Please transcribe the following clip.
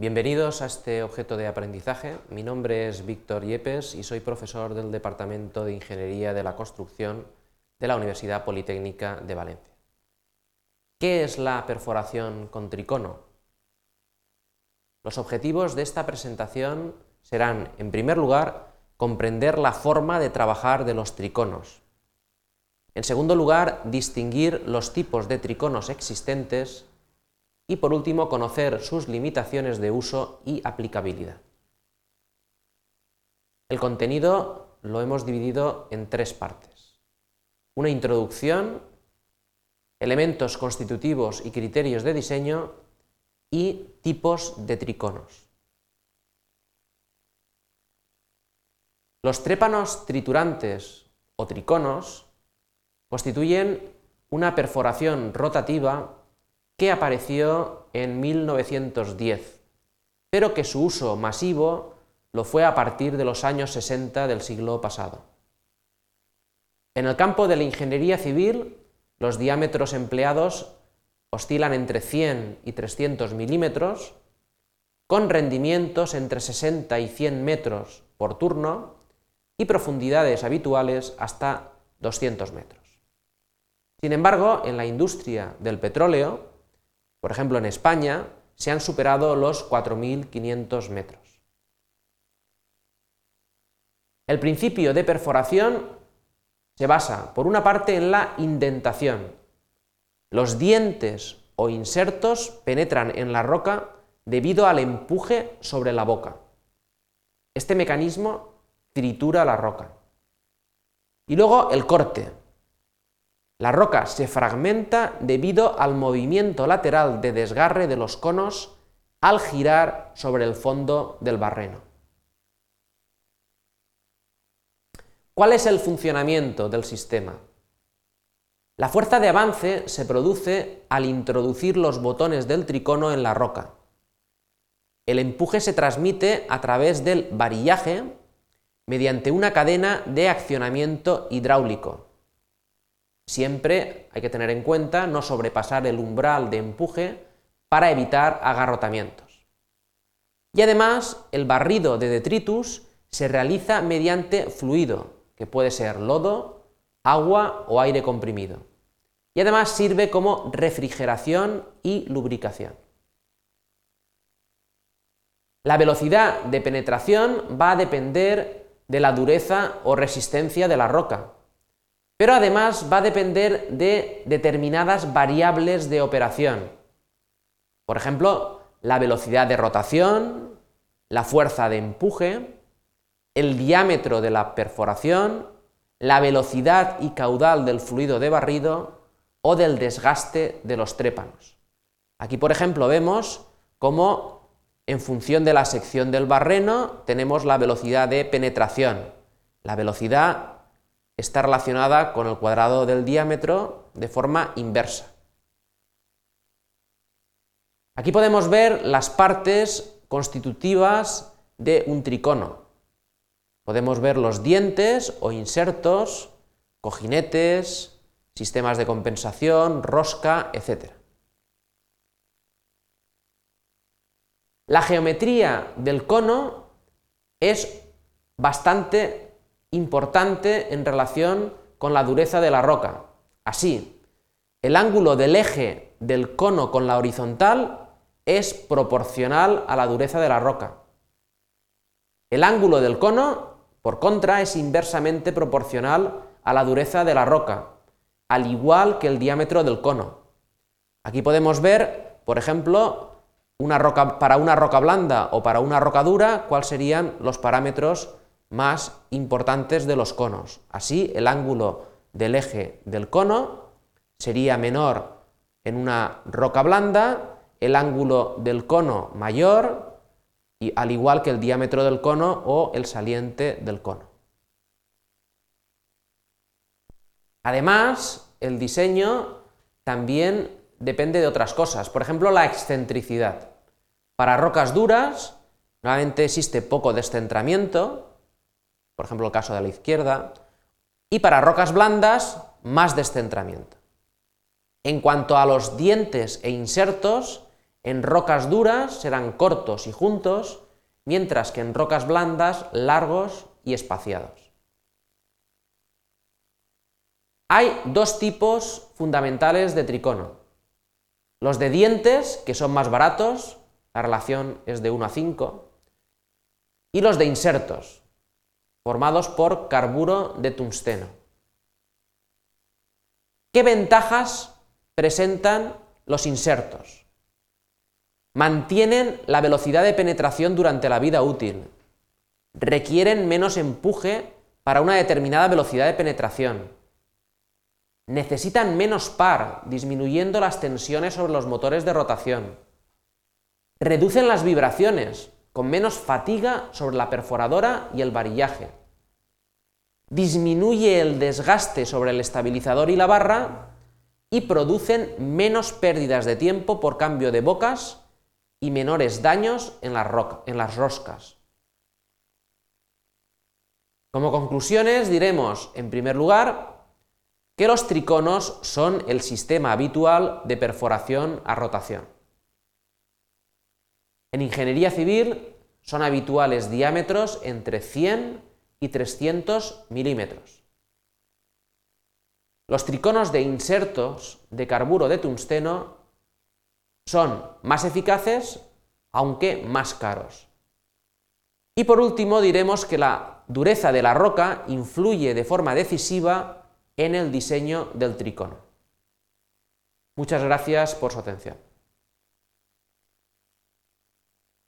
Bienvenidos a este objeto de aprendizaje. Mi nombre es Víctor Yepes y soy profesor del Departamento de Ingeniería de la Construcción de la Universidad Politécnica de Valencia. ¿Qué es la perforación con tricono? Los objetivos de esta presentación serán, en primer lugar, comprender la forma de trabajar de los triconos. En segundo lugar, distinguir los tipos de triconos existentes y por último conocer sus limitaciones de uso y aplicabilidad. El contenido lo hemos dividido en tres partes. Una introducción, elementos constitutivos y criterios de diseño y tipos de triconos. Los trépanos triturantes o triconos constituyen una perforación rotativa que apareció en 1910, pero que su uso masivo lo fue a partir de los años 60 del siglo pasado. En el campo de la ingeniería civil, los diámetros empleados oscilan entre 100 y 300 milímetros, con rendimientos entre 60 y 100 metros por turno y profundidades habituales hasta 200 metros. Sin embargo, en la industria del petróleo, por ejemplo, en España se han superado los 4.500 metros. El principio de perforación se basa, por una parte, en la indentación. Los dientes o insertos penetran en la roca debido al empuje sobre la boca. Este mecanismo tritura la roca. Y luego el corte, la roca se fragmenta debido al movimiento lateral de desgarre de los conos al girar sobre el fondo del barreno. ¿Cuál es el funcionamiento del sistema? La fuerza de avance se produce al introducir los botones del tricono en la roca. El empuje se transmite a través del varillaje mediante una cadena de accionamiento hidráulico Siempre hay que tener en cuenta no sobrepasar el umbral de empuje para evitar agarrotamientos. Y además, el barrido de detritus se realiza mediante fluido, que puede ser lodo, agua o aire comprimido. Y además sirve como refrigeración y lubricación. La velocidad de penetración va a depender de la dureza o resistencia de la roca, pero además va a depender de determinadas variables de operación. Por ejemplo, la velocidad de rotación, la fuerza de empuje, el diámetro de la perforación, la velocidad y caudal del fluido de barrido o del desgaste de los trépanos. Aquí, por ejemplo, vemos cómo en función de la sección del barreno tenemos la velocidad de penetración, la velocidad está relacionada con el cuadrado del diámetro de forma inversa. Aquí podemos ver las partes constitutivas de un tricono. Podemos ver los dientes o insertos, cojinetes, sistemas de compensación, rosca, etc. La geometría del cono es bastante importante en relación con la dureza de la roca. Así, el ángulo del eje del cono con la horizontal es proporcional a la dureza de la roca. El ángulo del cono, por contra, es inversamente proporcional a la dureza de la roca, al igual que el diámetro del cono. Aquí podemos ver, por ejemplo, para una roca blanda o para una roca dura, cuáles serían los parámetros más importantes de los conos. Así, el ángulo del eje del cono sería menor en una roca blanda, el ángulo del cono mayor, y al igual que el diámetro del cono o el saliente del cono. Además, el diseño también depende de otras cosas, por ejemplo, la excentricidad. Para rocas duras, normalmente existe poco descentramiento, por ejemplo el caso de la izquierda, y para rocas blandas, más descentramiento. En cuanto a los dientes e insertos, En rocas duras serán cortos y juntos, mientras que en rocas blandas largos y espaciados. Hay dos tipos fundamentales de tricono. Los de dientes, que son más baratos, la relación es de 1 a 5, y los de insertos, formados por carburo de tungsteno. ¿Qué ventajas presentan los insertos? Mantienen la velocidad de penetración durante la vida útil. Requieren menos empuje para una determinada velocidad de penetración. Necesitan menos par, disminuyendo las tensiones sobre los motores de rotación. Reducen las vibraciones, con menos fatiga sobre la perforadora y el varillaje. Disminuye el desgaste sobre el estabilizador y la barra y producen menos pérdidas de tiempo por cambio de bocas y menores daños en en las roscas. Como conclusiones diremos, en primer lugar, que los triconos son el sistema habitual de perforación a rotación. En ingeniería civil son habituales diámetros entre 100 y 300 milímetros. Los triconos de insertos de carburo de tungsteno son más eficaces, aunque más caros. Y por último diremos que la dureza de la roca influye de forma decisiva en el diseño del tricono. Muchas gracias por su atención.